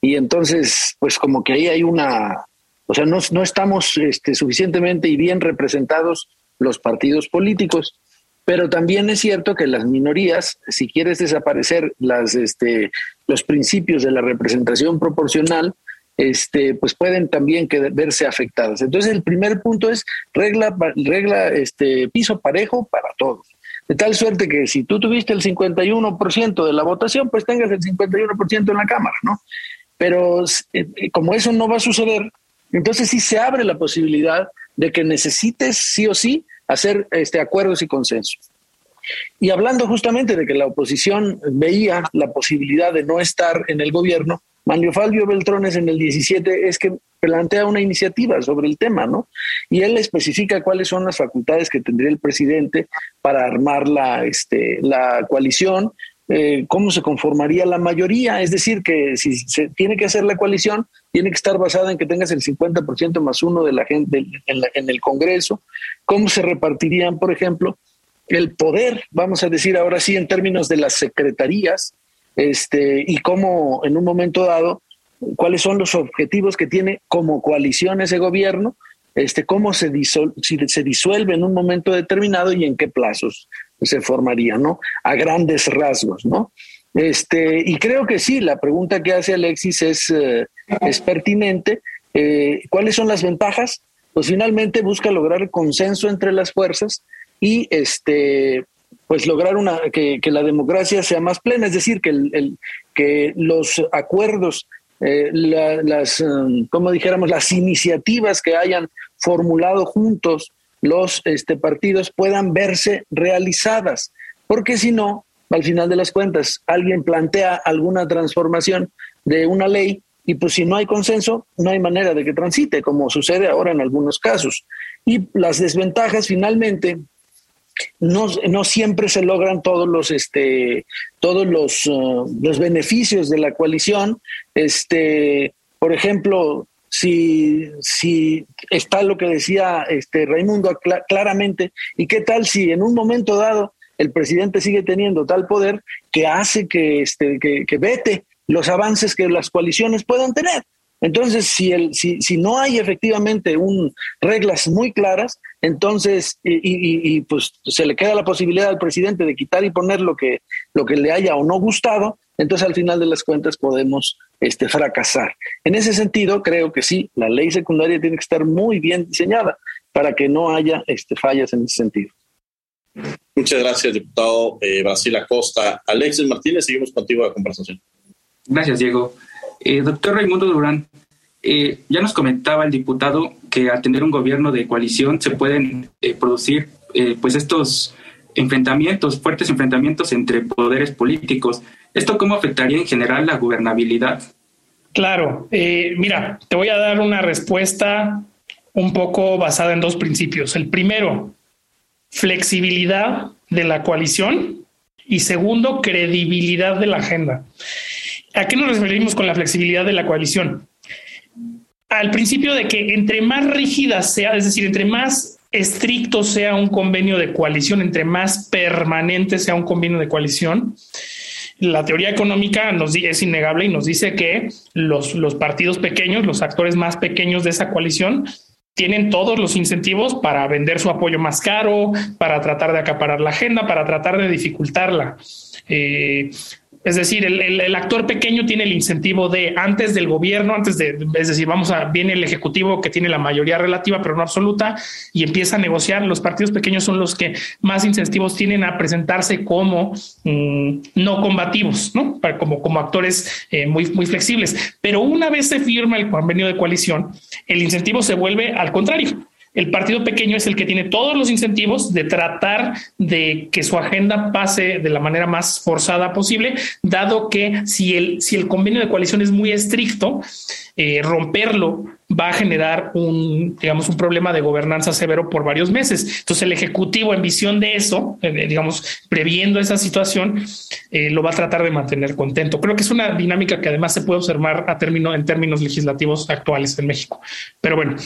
y entonces, pues como que ahí hay una, o sea, no, no estamos este, suficientemente y bien representados los partidos políticos. Pero también es cierto que las minorías, si quieres desaparecer las, este, los principios de la representación proporcional, este, pues pueden también verse afectadas. Entonces, el primer punto es regla, regla este, piso parejo para todos. De tal suerte que si tú tuviste el 51% de la votación, pues tengas el 51% en la Cámara, ¿no? Pero eh, como eso no va a suceder, entonces sí se abre la posibilidad de que necesites sí o sí hacer este, acuerdos y consensos. Y hablando justamente de que la oposición veía la posibilidad de no estar en el gobierno, Manlio Falvio Beltrones en el 17 es que plantea una iniciativa sobre el tema, ¿no? Y él especifica cuáles son las facultades que tendría el presidente para armar la, este, la coalición, eh, cómo se conformaría la mayoría, es decir, que si se tiene que hacer la coalición, tiene que estar basada en que tengas el 50% más uno de la gente en, el Congreso, cómo se repartirían, por ejemplo, el poder, vamos a decir ahora sí, en términos de las secretarías, este, y cómo en un momento dado, cuáles son los objetivos que tiene como coalición ese gobierno, este, cómo se, se disuelve en un momento determinado y en qué plazos se formaría, ¿no? A grandes rasgos, ¿no? Este, y creo que sí, la pregunta que hace Alexis es, eh, es pertinente. Eh, ¿Cuáles son las ventajas? Pues finalmente busca lograr consenso entre las fuerzas y este, pues lograr una, que, la democracia sea más plena, es decir, que, el, que los acuerdos, eh, las, um, como dijéramos, las iniciativas que hayan formulado juntos los este, partidos puedan verse realizadas, porque si no, al final de las cuentas, alguien plantea alguna transformación de una ley y pues si no hay consenso, no hay manera de que transite, como sucede ahora en algunos casos. Y las desventajas finalmente no, no siempre se logran todos los este todos los, uh, los beneficios de la coalición. Este, por ejemplo, si, si está lo que decía este Raimundo claramente, y qué tal si en un momento dado el presidente sigue teniendo tal poder que hace que, este, que, vete los avances que las coaliciones puedan tener. Entonces, si, el, si, si no hay efectivamente un, reglas muy claras, entonces, y, pues se le queda la posibilidad al presidente de quitar y poner lo que, lo que le haya o no gustado, entonces al final de las cuentas podemos este, fracasar. En ese sentido, creo que sí, la ley secundaria tiene que estar muy bien diseñada para que no haya este, fallas en ese sentido. Muchas gracias, diputado eh, Brasil Acosta. Alexis Martínez, seguimos contigo la conversación. Gracias, Diego. Eh, doctor Raimundo Durán, eh, ya nos comentaba el diputado que al tener un gobierno de coalición se pueden producir pues estos enfrentamientos, fuertes enfrentamientos entre poderes políticos. ¿Esto cómo afectaría en general la gobernabilidad? Claro, mira, te voy a dar una respuesta un poco basada en dos principios. El primero, flexibilidad de la coalición y segundo, credibilidad de la agenda. ¿A qué nos referimos con la flexibilidad de la coalición? Al principio de que entre más rígida sea, es decir, entre más estricto sea un convenio de coalición, entre más permanente sea un convenio de coalición, la teoría económica es innegable y nos dice que los, los partidos pequeños, los actores más pequeños de esa coalición, tienen todos los incentivos para vender su apoyo más caro, para tratar de acaparar la agenda, para tratar de dificultarla. Eh, es decir, el, actor pequeño tiene el incentivo de antes del gobierno, antes de, es decir, vamos a, viene el ejecutivo que tiene la mayoría relativa, pero no absoluta, y empieza a negociar. Los partidos pequeños son los que más incentivos tienen a presentarse como mm, no combativos, ¿no? como, como actores eh, muy, muy flexibles. Pero una vez se firma el convenio de coalición, el incentivo se vuelve al contrario el partido pequeño es el que tiene todos los incentivos de tratar de que su agenda pase de la manera más forzada posible, dado que si el, si el convenio de coalición es muy estricto, eh, romperlo va a generar un, digamos, un problema de gobernanza severo por varios meses. Entonces el Ejecutivo en visión de eso, eh, digamos, previendo esa situación, eh, lo va a tratar de mantener contento. Creo que es una dinámica que además se puede observar a término, en términos legislativos actuales en México. Pero bueno,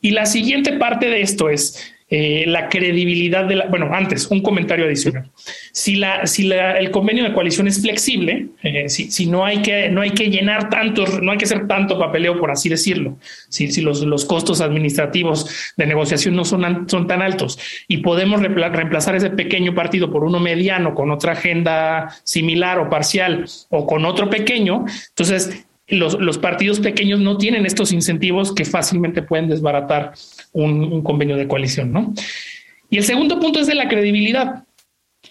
y la siguiente parte de esto es, eh, la credibilidad de la. Bueno, antes, un comentario adicional. Si, la, si la, el convenio de coalición es flexible, eh, si, si, no, hay que, no hay que llenar tantos, no hay que hacer tanto papeleo, por así decirlo, si, si los, los costos administrativos de negociación no son, son tan altos y podemos reemplazar ese pequeño partido por uno mediano con otra agenda similar o parcial o con otro pequeño, entonces los, los, partidos pequeños no tienen estos incentivos que fácilmente pueden desbaratar un, convenio de coalición, ¿no? Y el segundo punto es de la credibilidad.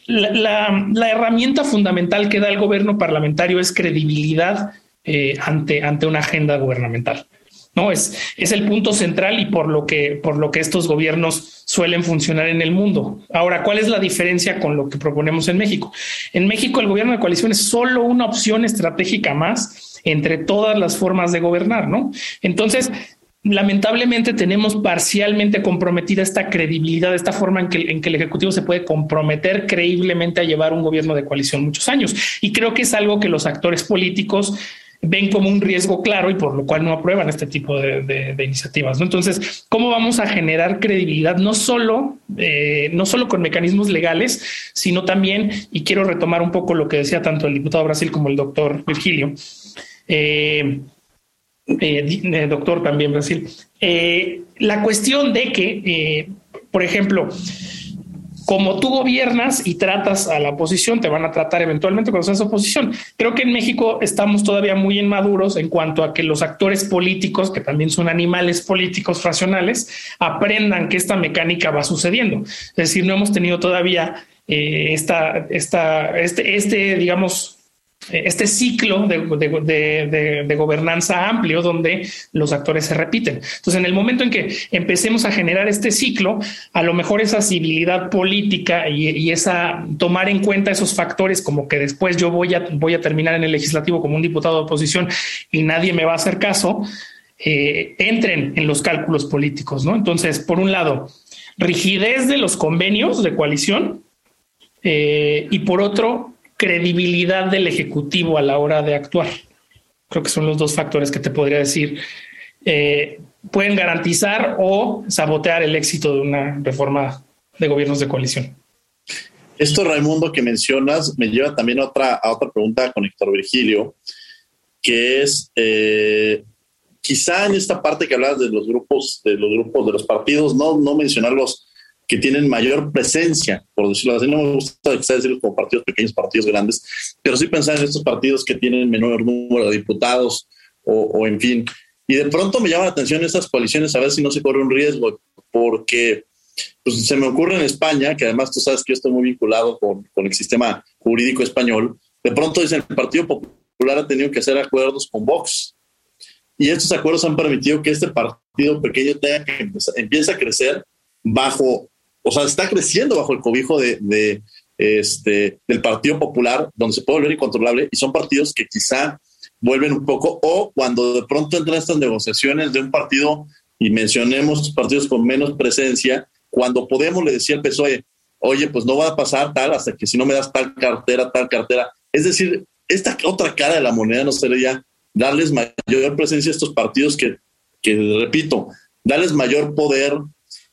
La, la, herramienta fundamental que da el gobierno parlamentario es credibilidad eh, ante, ante una agenda gubernamental. No es, es el punto central y por lo que por lo que estos gobiernos suelen funcionar en el mundo. Ahora, ¿cuál es la diferencia con lo que proponemos en México? En México el gobierno de coalición es solo una opción estratégica más entre todas las formas de gobernar, ¿no? Entonces, lamentablemente tenemos parcialmente comprometida esta credibilidad, esta forma en que, en que, el Ejecutivo se puede comprometer creíblemente a llevar un gobierno de coalición muchos años. Y creo que es algo que los actores políticos ven como un riesgo claro y por lo cual no aprueban este tipo de, iniciativas. Entonces, ¿cómo vamos a generar credibilidad no solo, eh, no solo con mecanismos legales, sino también, y quiero retomar un poco lo que decía tanto el diputado Brasil como el doctor Virgilio, eh, eh, doctor también Brasil, la cuestión de que, por ejemplo, como tú gobiernas y tratas a la oposición, te van a tratar eventualmente cuando seas oposición. Creo que en México estamos todavía muy inmaduros en cuanto a que los actores políticos, que también son animales políticos racionales, aprendan que esta mecánica va sucediendo. Es decir, no hemos tenido todavía eh, esta, esta, este, este, digamos, este ciclo de, gobernanza amplio donde los actores se repiten. Entonces, en el momento en que empecemos a generar este ciclo, a lo mejor esa civilidad política y, esa tomar en cuenta esos factores como que después yo voy a, voy a terminar en el legislativo como un diputado de oposición y nadie me va a hacer caso, eh, entren en los cálculos políticos, ¿no? Entonces, por un lado, rigidez de los convenios de coalición eh, y por otro, credibilidad del Ejecutivo a la hora de actuar. Creo que son los dos factores que te podría decir. Eh, pueden garantizar o sabotear el éxito de una reforma de gobiernos de coalición. Esto, Raimundo, que mencionas, me lleva también a otra, a otra pregunta con Héctor Virgilio, que es eh, quizá en esta parte que hablas de los grupos, de los grupos de los partidos, no, no mencionarlos que tienen mayor presencia, por decirlo así. No me gusta decirlo como partidos pequeños, partidos grandes, pero sí pensar en estos partidos que tienen menor número de diputados o, en fin. Y de pronto me llama la atención esas coaliciones a ver si no se corre un riesgo, porque pues, se me ocurre en España, que además tú sabes que yo estoy muy vinculado con, con el sistema jurídico español, de pronto dicen el Partido Popular ha tenido que hacer acuerdos con Vox. Y estos acuerdos han permitido que este partido pequeño tenga que empiece a crecer bajo o sea, está creciendo bajo el cobijo de, este, del Partido Popular, donde se puede volver incontrolable, y son partidos que quizá vuelven un poco, o cuando de pronto entran estas negociaciones de un partido, y mencionemos partidos con menos presencia, cuando Podemos le decía al PSOE, oye, pues no va a pasar tal hasta que si no me das tal cartera, tal cartera. Es decir, esta otra cara de la moneda no sería darles mayor presencia a estos partidos que, que repito, darles mayor poder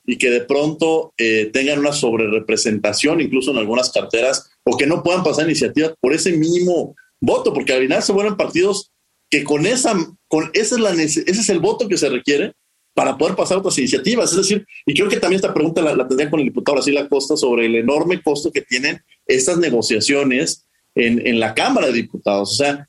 y que de pronto eh, tengan una sobrerepresentación incluso en algunas carteras o que no puedan pasar iniciativas por ese mínimo voto, porque al final se vuelven partidos que con esa, con la, ese es el voto que se requiere para poder pasar otras iniciativas. Es decir, y creo que también esta pregunta la, tendría con el diputado Brasil Acosta sobre el enorme costo que tienen estas negociaciones en, en la Cámara de Diputados. O sea,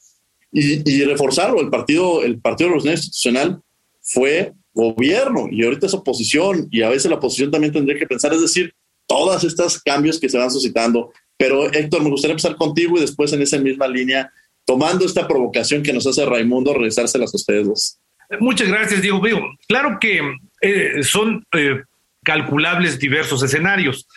y, y reforzarlo, el partido, el Partido Revolucionario Institucional fue gobierno y ahorita es oposición y a veces la oposición también tendría que pensar, es decir, todas estas cambios que se van suscitando. Pero Héctor, me gustaría empezar contigo y después en esa misma línea, tomando esta provocación que nos hace Raimundo, regresárselas a ustedes dos. Muchas gracias, Diego. Claro que eh, son eh, calculables diversos escenarios.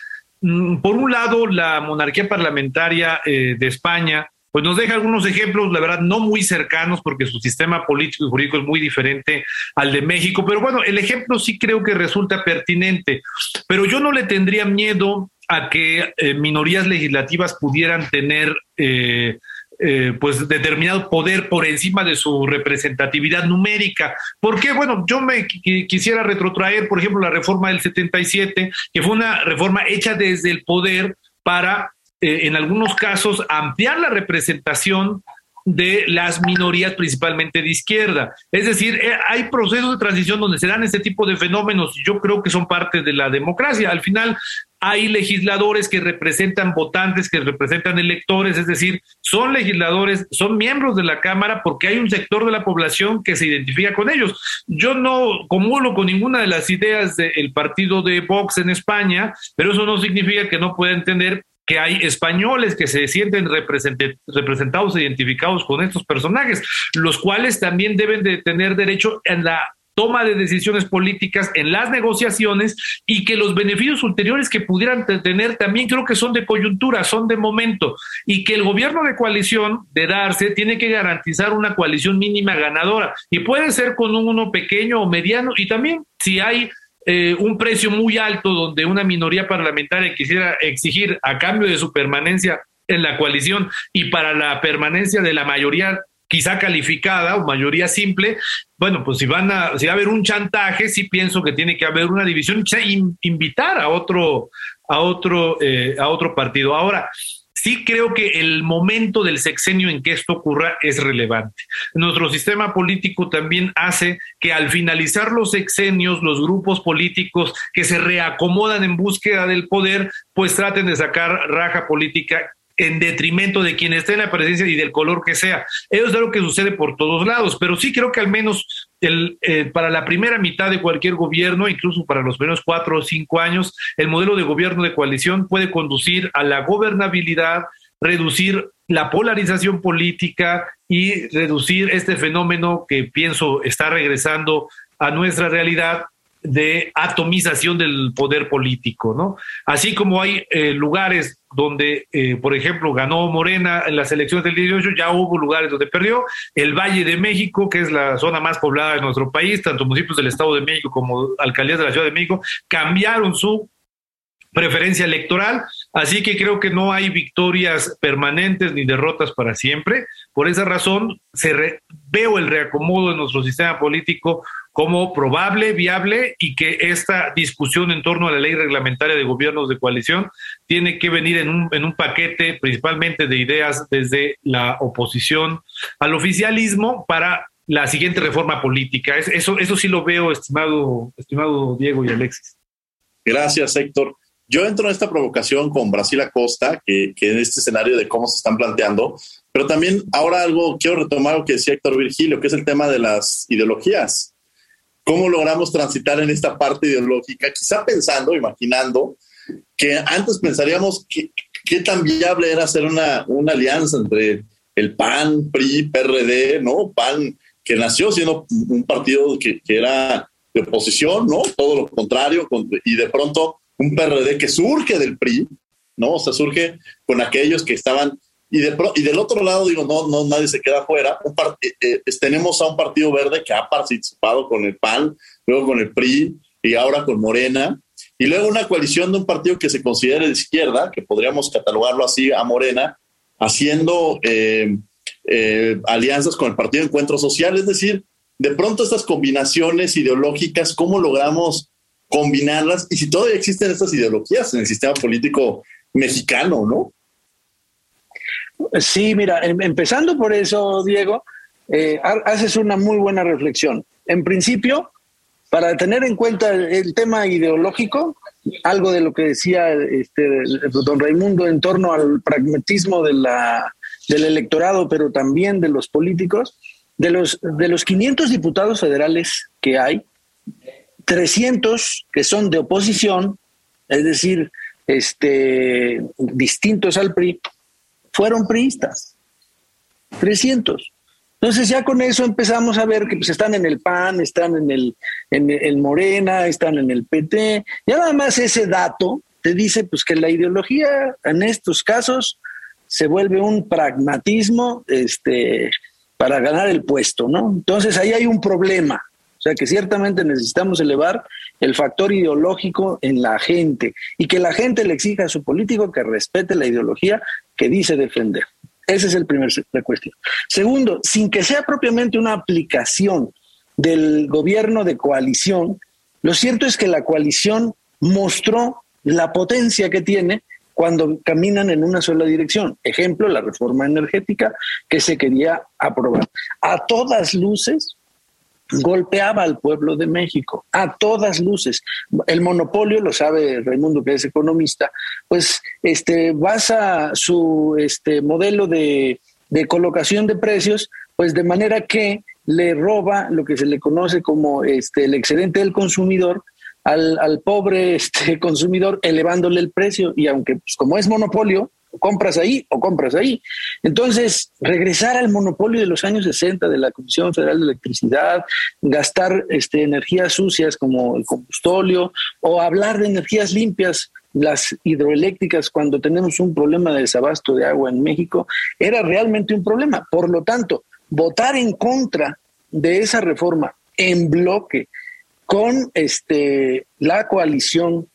Mm, por un lado, la monarquía parlamentaria eh, de España pues nos deja algunos ejemplos, la verdad, no muy cercanos, porque su sistema político y jurídico es muy diferente al de México, pero bueno, el ejemplo sí creo que resulta pertinente, pero yo no le tendría miedo a que eh, minorías legislativas pudieran tener... Eh, eh, pues determinado poder por encima de su representatividad numérica. Porque, bueno, yo me quisiera retrotraer, por ejemplo, la reforma del 77, que fue una reforma hecha desde el poder para, eh, en algunos casos, ampliar la representación de las minorías, principalmente de izquierda. Es decir, eh, hay procesos de transición donde se dan este tipo de fenómenos, yo creo que son parte de la democracia. Al final, hay legisladores que representan votantes, que representan electores, es decir, son legisladores, son miembros de la Cámara porque hay un sector de la población que se identifica con ellos. Yo no comulgo con ninguna de las ideas del partido de Vox en España, pero eso no significa que no pueda entender que hay españoles que se sienten representados e identificados con estos personajes, los cuales también deben de tener derecho en la toma de decisiones políticas, en las negociaciones y que los beneficios ulteriores que pudieran tener también creo que son de coyuntura, son de momento y que el gobierno de coalición de darse tiene que garantizar una coalición mínima ganadora y puede ser con un uno pequeño o mediano y también si hay eh, un precio muy alto donde una minoría parlamentaria quisiera exigir a cambio de su permanencia en la coalición y para la permanencia de la mayoría quizá calificada o mayoría simple, bueno, pues si van a, si va a haber un chantaje, sí pienso que tiene que haber una división, quizá invitar a otro, a otro, eh, a otro partido. Ahora, Sí creo que el momento del sexenio en que esto ocurra es relevante. Nuestro sistema político también hace que al finalizar los sexenios, los grupos políticos que se reacomodan en búsqueda del poder, pues traten de sacar raja política en detrimento de quien esté en la presencia y del color que sea. Eso es algo que sucede por todos lados, pero sí creo que al menos el, eh, para la primera mitad de cualquier gobierno, incluso para los primeros cuatro o cinco años, el modelo de gobierno de coalición puede conducir a la gobernabilidad, reducir la polarización política y reducir este fenómeno que pienso está regresando a nuestra realidad de atomización del poder político, ¿no? Así como hay eh, lugares donde, eh, por ejemplo, ganó Morena en las elecciones del 18, ya hubo lugares donde perdió. El Valle de México, que es la zona más poblada de nuestro país, tanto municipios del Estado de México como alcaldías de la Ciudad de México, cambiaron su preferencia electoral, así que creo que no hay victorias permanentes ni derrotas para siempre. Por esa razón, se veo el reacomodo de nuestro sistema político como probable, viable y que esta discusión en torno a la ley reglamentaria de gobiernos de coalición tiene que venir en un, en un paquete principalmente de ideas desde la oposición al oficialismo para la siguiente reforma política. Eso, eso sí lo veo, estimado, estimado Diego y Alexis. Gracias, Héctor. Yo entro en esta provocación con Brasil Acosta, que, que en este escenario de cómo se están planteando, pero también ahora algo, quiero retomar lo que decía Héctor Virgilio, que es el tema de las ideologías cómo logramos transitar en esta parte ideológica, quizá pensando, imaginando, que antes pensaríamos qué tan viable era hacer una, una alianza entre el PAN, PRI, PRD, ¿no? PAN, que nació siendo un partido que, que era de oposición, ¿no? Todo lo contrario, y de pronto un PRD que surge del PRI, ¿no? O sea, surge con aquellos que estaban y, de, y del otro lado, digo, no, no nadie se queda fuera. Eh, eh, tenemos a un partido verde que ha participado con el PAN, luego con el PRI y ahora con Morena. Y luego una coalición de un partido que se considera de izquierda, que podríamos catalogarlo así a Morena, haciendo eh, alianzas con el Partido Encuentro Social. Es decir, de pronto estas combinaciones ideológicas, ¿cómo logramos combinarlas? Y si todavía existen estas ideologías en el sistema político mexicano, ¿no? Sí, mira, em, empezando por eso, Diego, eh, haces una muy buena reflexión. En principio, para tener en cuenta el, tema ideológico, algo de lo que decía este, don Raimundo en torno al pragmatismo del electorado, pero también de los políticos, de los, de los 500 diputados federales que hay, 300 que son de oposición, es decir, este, distintos al PRI, fueron priistas. 300. Entonces ya con eso empezamos a ver que pues, están en el PAN, están en el, en el Morena, están en el PT. Y nada más ese dato te dice pues que la ideología en estos casos se vuelve un pragmatismo este, para ganar el puesto, ¿no? Entonces ahí hay un problema. Sea que ciertamente necesitamos elevar el factor ideológico en la gente y que la gente le exija a su político que respete la ideología que dice defender. Ese es el primer cuestión. Segundo, sin que sea propiamente una aplicación del gobierno de coalición, lo cierto es que la coalición mostró la potencia que tiene cuando caminan en una sola dirección. Ejemplo, la reforma energética que se quería aprobar. A todas luces, golpeaba al pueblo de México, a todas luces. El monopolio, lo sabe Raimundo, que es economista, pues este, basa su este, modelo de, de colocación de precios, pues de manera que le roba lo que se le conoce como este, el excedente del consumidor al, al pobre este, consumidor elevándole el precio y aunque pues, como es monopolio, compras ahí o compras ahí. Entonces, regresar al monopolio de los años 60 de la Comisión Federal de Electricidad, gastar este, energías sucias como el combustóleo o hablar de energías limpias, las hidroeléctricas, cuando tenemos un problema de desabasto de agua en México, era realmente un problema. Por lo tanto, votar en contra de esa reforma en bloque con este, la coalición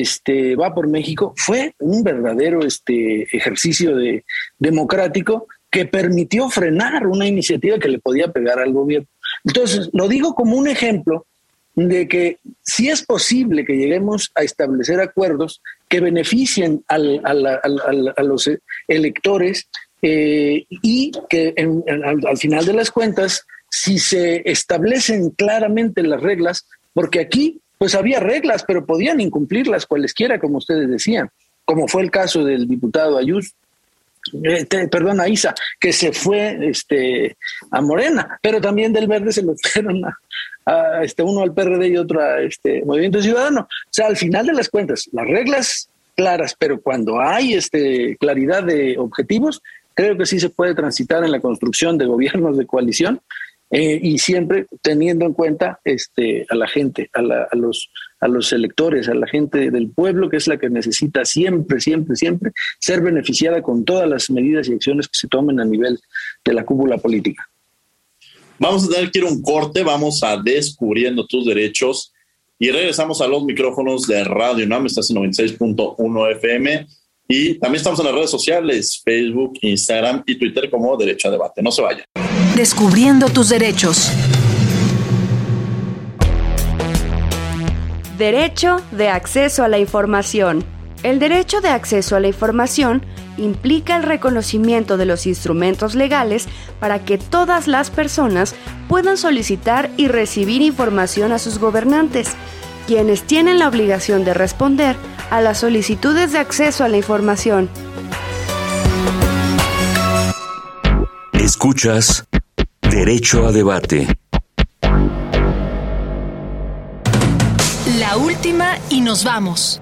este, va por México fue un verdadero este, ejercicio de, democrático que permitió frenar una iniciativa que le podía pegar al gobierno. Entonces, lo digo como un ejemplo de que si es posible que lleguemos a establecer acuerdos que beneficien al, a los electores eh, y que al, final de las cuentas, si se establecen claramente las reglas, porque aquí pues había reglas, pero podían incumplirlas cualesquiera, como ustedes decían, como fue el caso del diputado Ayus, eh, perdón, a que se fue este, a Morena, pero también del Verde se lo <laughs> fueron a, este, uno al PRD y otro a este Movimiento Ciudadano. O sea, al final de las cuentas, las reglas claras, pero cuando hay este, claridad de objetivos, Creo que sí se puede transitar en la construcción de gobiernos de coalición eh, y siempre teniendo en cuenta este, a la gente, a, los, a los electores, a la gente del pueblo, que es la que necesita siempre, siempre, siempre ser beneficiada con todas las medidas y acciones que se tomen a nivel de la cúpula política. Vamos a tener que ir un corte, vamos a Descubriendo tus Derechos y regresamos a los micrófonos de Radio NAM, estás en 96.1 FM y también estamos en las redes sociales, Facebook, Instagram y Twitter como Derecho a Debate. No se vayan. Descubriendo tus derechos. Derecho de acceso a la información. El derecho de acceso a la información implica el reconocimiento de los instrumentos legales para que todas las personas puedan solicitar y recibir información a sus gobernantes, quienes tienen la obligación de responder a las solicitudes de acceso a la información. Escuchas Derecho a Debate. La última y nos vamos.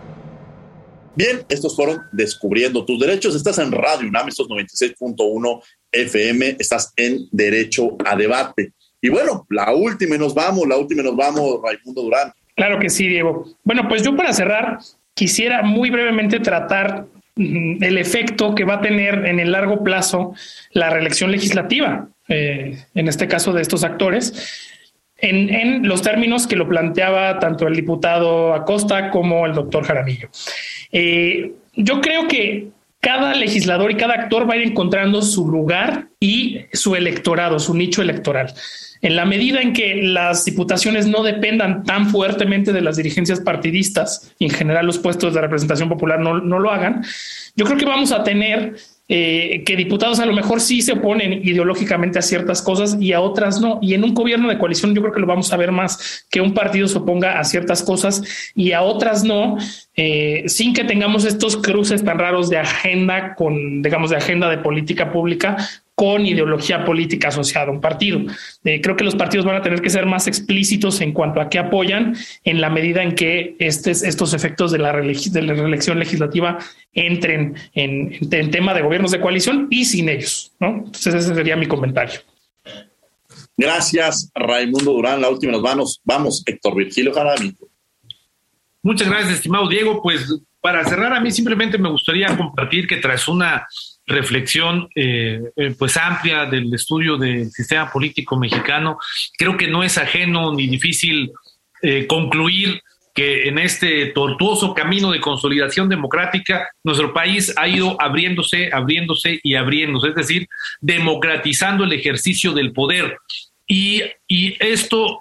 Bien, estos fueron Descubriendo tus Derechos. Estás en Radio UNAM, estos 96.1 FM, estás en Derecho a Debate. Y bueno, la última y nos vamos, la última y nos vamos, Raimundo Durán. Claro que sí, Diego. Bueno, pues yo para cerrar quisiera muy brevemente tratar mm, el efecto que va a tener en el largo plazo la reelección legislativa, eh, en este caso de estos actores, en, los términos que lo planteaba tanto el diputado Acosta como el doctor Jaramillo. Eh, yo creo que cada legislador y cada actor va a ir encontrando su lugar y su electorado, su nicho electoral. En la medida en que las diputaciones no dependan tan fuertemente de las dirigencias partidistas y en general los puestos de representación popular no, no lo hagan, yo creo que vamos a tener eh, que diputados a lo mejor sí se oponen ideológicamente a ciertas cosas y a otras no. Y en un gobierno de coalición yo creo que lo vamos a ver más, que un partido se oponga a ciertas cosas y a otras no, eh, sin que tengamos estos cruces tan raros de agenda con, digamos, de agenda de política pública con ideología política asociada a un partido. Eh, creo que los partidos van a tener que ser más explícitos en cuanto a qué apoyan en la medida en que estos efectos de la, de la reelección legislativa entren en, en, tema de gobiernos de coalición y sin ellos. ¿no? Entonces ese sería mi comentario. Gracias, Raimundo Durán. La última nos vamos. Vamos, Héctor Virgilio Jaramillo. Muchas gracias, estimado Diego. Pues para cerrar, a mí simplemente me gustaría compartir que tras una reflexión eh, eh, pues amplia del estudio del sistema político mexicano. Creo que no es ajeno ni difícil eh, concluir que en este tortuoso camino de consolidación democrática nuestro país ha ido abriéndose, abriéndose y abriéndose, es decir, democratizando el ejercicio del poder. Y, esto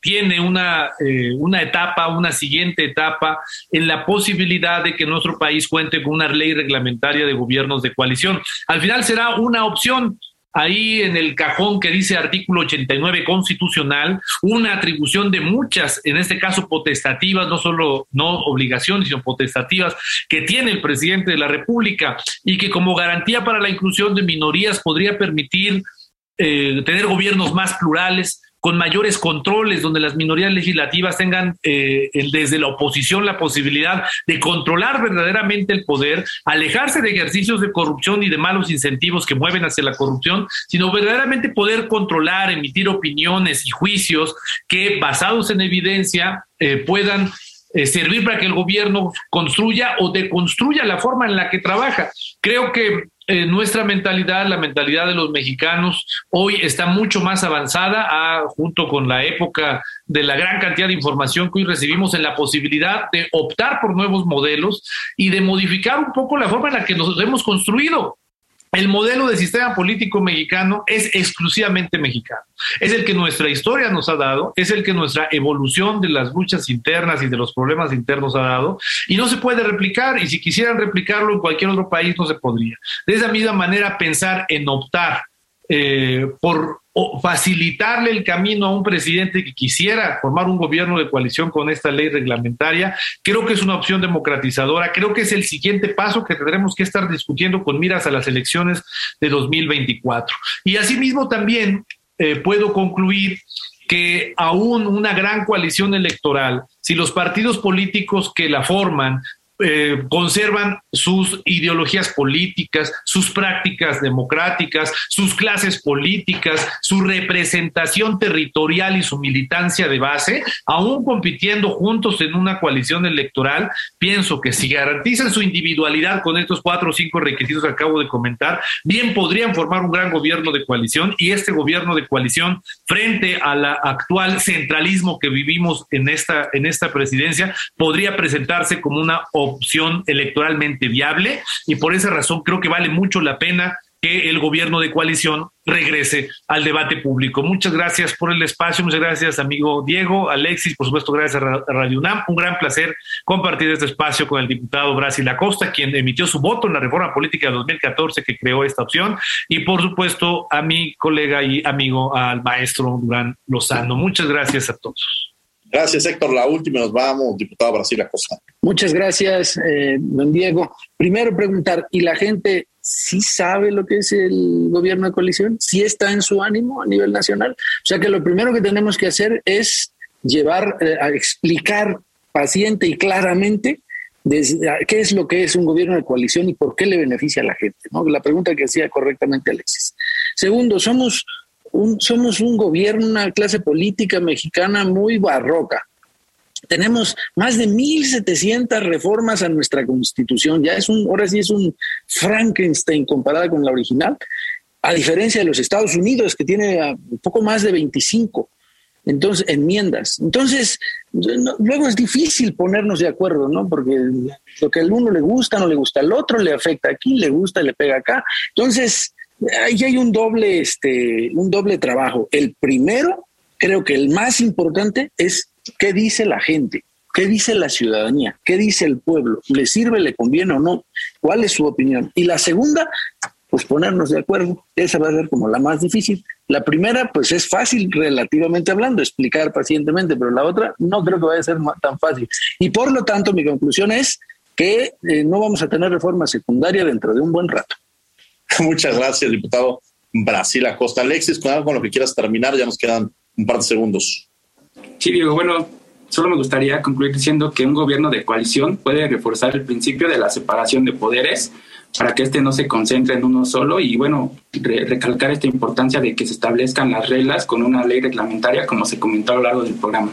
tiene una, eh, una etapa, una siguiente etapa en la posibilidad de que nuestro país cuente con una ley reglamentaria de gobiernos de coalición. Al final será una opción, ahí en el cajón que dice artículo 89 constitucional, una atribución de muchas, en este caso potestativas, no solo no obligaciones, sino potestativas, que tiene el presidente de la República y que como garantía para la inclusión de minorías podría permitir eh, tener gobiernos más plurales, con mayores controles, donde las minorías legislativas tengan eh, desde la oposición la posibilidad de controlar verdaderamente el poder, alejarse de ejercicios de corrupción y de malos incentivos que mueven hacia la corrupción, sino verdaderamente poder controlar, emitir opiniones y juicios que, basados en evidencia, eh, puedan eh, servir para que el gobierno construya o deconstruya la forma en la que trabaja. Creo que eh, nuestra mentalidad, la mentalidad de los mexicanos, hoy está mucho más avanzada, ah, junto con la época de la gran cantidad de información que hoy recibimos en la posibilidad de optar por nuevos modelos y de modificar un poco la forma en la que nos hemos construido. El modelo de sistema político mexicano es exclusivamente mexicano. Es el que nuestra historia nos ha dado, es el que nuestra evolución de las luchas internas y de los problemas internos ha dado, y no se puede replicar, y si quisieran replicarlo en cualquier otro país no se podría. De esa misma manera, pensar en optar eh, por facilitarle el camino a un presidente que quisiera formar un gobierno de coalición con esta ley reglamentaria, creo que es una opción democratizadora, creo que es el siguiente paso que tendremos que estar discutiendo con miras a las elecciones de 2024. Y asimismo también eh, puedo concluir que aún una gran coalición electoral, si los partidos políticos que la forman eh, conservan sus ideologías políticas, sus prácticas democráticas, sus clases políticas, su representación territorial y su militancia de base, aún compitiendo juntos en una coalición electoral, pienso que si garantizan su individualidad con estos cuatro o cinco requisitos que acabo de comentar, bien podrían formar un gran gobierno de coalición y este gobierno de coalición frente al actual centralismo que vivimos en esta, en esta presidencia podría presentarse como una opción electoralmente viable y por esa razón creo que vale mucho la pena que el gobierno de coalición regrese al debate público. Muchas gracias por el espacio, muchas gracias amigo Diego, Alexis, por supuesto gracias a Radio UNAM. Un gran placer compartir este espacio con el diputado Brasil Acosta, quien emitió su voto en la reforma política de 2014 que creó esta opción, y por supuesto a mi colega y amigo, al maestro Durán Lozano. Muchas gracias a todos. Gracias, Héctor. La última nos vamos, diputado Brasil Acosta. Muchas gracias, eh, don Diego. Primero preguntar, ¿y la gente sí sabe lo que es el gobierno de coalición? ¿Sí está en su ánimo a nivel nacional? O sea que lo primero que tenemos que hacer es llevar eh, a explicar paciente y claramente qué es lo que es un gobierno de coalición y por qué le beneficia a la gente. ¿no? La pregunta que hacía correctamente Alexis. Segundo, somos un, somos un gobierno, una clase política mexicana muy barroca. Tenemos más de 1.700 reformas a nuestra constitución. Ya es un, ahora sí es un Frankenstein comparada con la original, a diferencia de los Estados Unidos, que tiene un poco más de 25 entonces enmiendas. Entonces, luego es difícil ponernos de acuerdo, ¿no? Porque lo que al uno le gusta no le gusta al otro, le afecta aquí, le gusta, le pega acá. Entonces, ahí hay un doble, este, un doble trabajo. El primero, creo que el más importante es qué dice la gente, qué dice la ciudadanía, qué dice el pueblo, le sirve, le conviene o no, cuál es su opinión. Y la segunda, pues ponernos de acuerdo. Esa va a ser como la más difícil. La primera, pues es fácil relativamente hablando, explicar pacientemente, pero la otra no creo que vaya a ser tan fácil. Y por lo tanto, mi conclusión es que eh, no vamos a tener reforma secundaria dentro de un buen rato. <laughs> Muchas gracias, diputado Brasil Acosta. Alexis, con algo con lo que quieras terminar, ya nos quedan un par de segundos. Sí, Diego, bueno, solo me gustaría concluir diciendo que un gobierno de coalición puede reforzar el principio de la separación de poderes para que éste no se concentre en uno solo y, bueno, recalcar esta importancia de que se establezcan las reglas con una ley reglamentaria, como se comentó a lo largo del programa.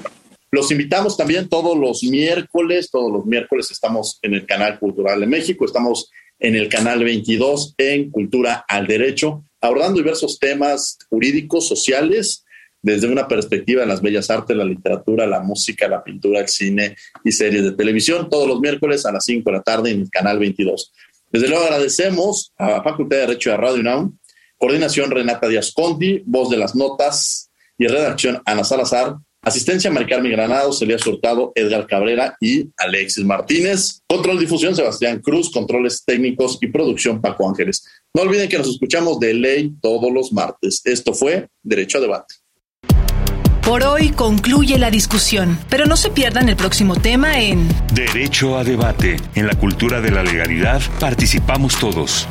Los invitamos también todos los miércoles, todos los miércoles estamos en el canal Cultural de México, estamos en el canal 22 en Cultura al Derecho, abordando diversos temas jurídicos, sociales, desde una perspectiva en las bellas artes, la literatura, la música, la pintura, el cine y series de televisión, todos los miércoles a las 5 de la tarde en el canal 22. Desde luego agradecemos a la Facultad de Derecho de Radio UNAM, coordinación Renata Díaz Conti, voz de las notas y redacción Ana Salazar, asistencia Maricarmi Granado, Celia Hurtado, Edgar Cabrera y Alexis Martínez, control difusión Sebastián Cruz, controles técnicos y producción Paco Ángeles. No olviden que nos escuchamos de ley todos los martes. Esto fue Derecho a Debate. Por hoy concluye la discusión, pero no se pierdan el próximo tema en Derecho a debate. En la cultura de la legalidad participamos todos.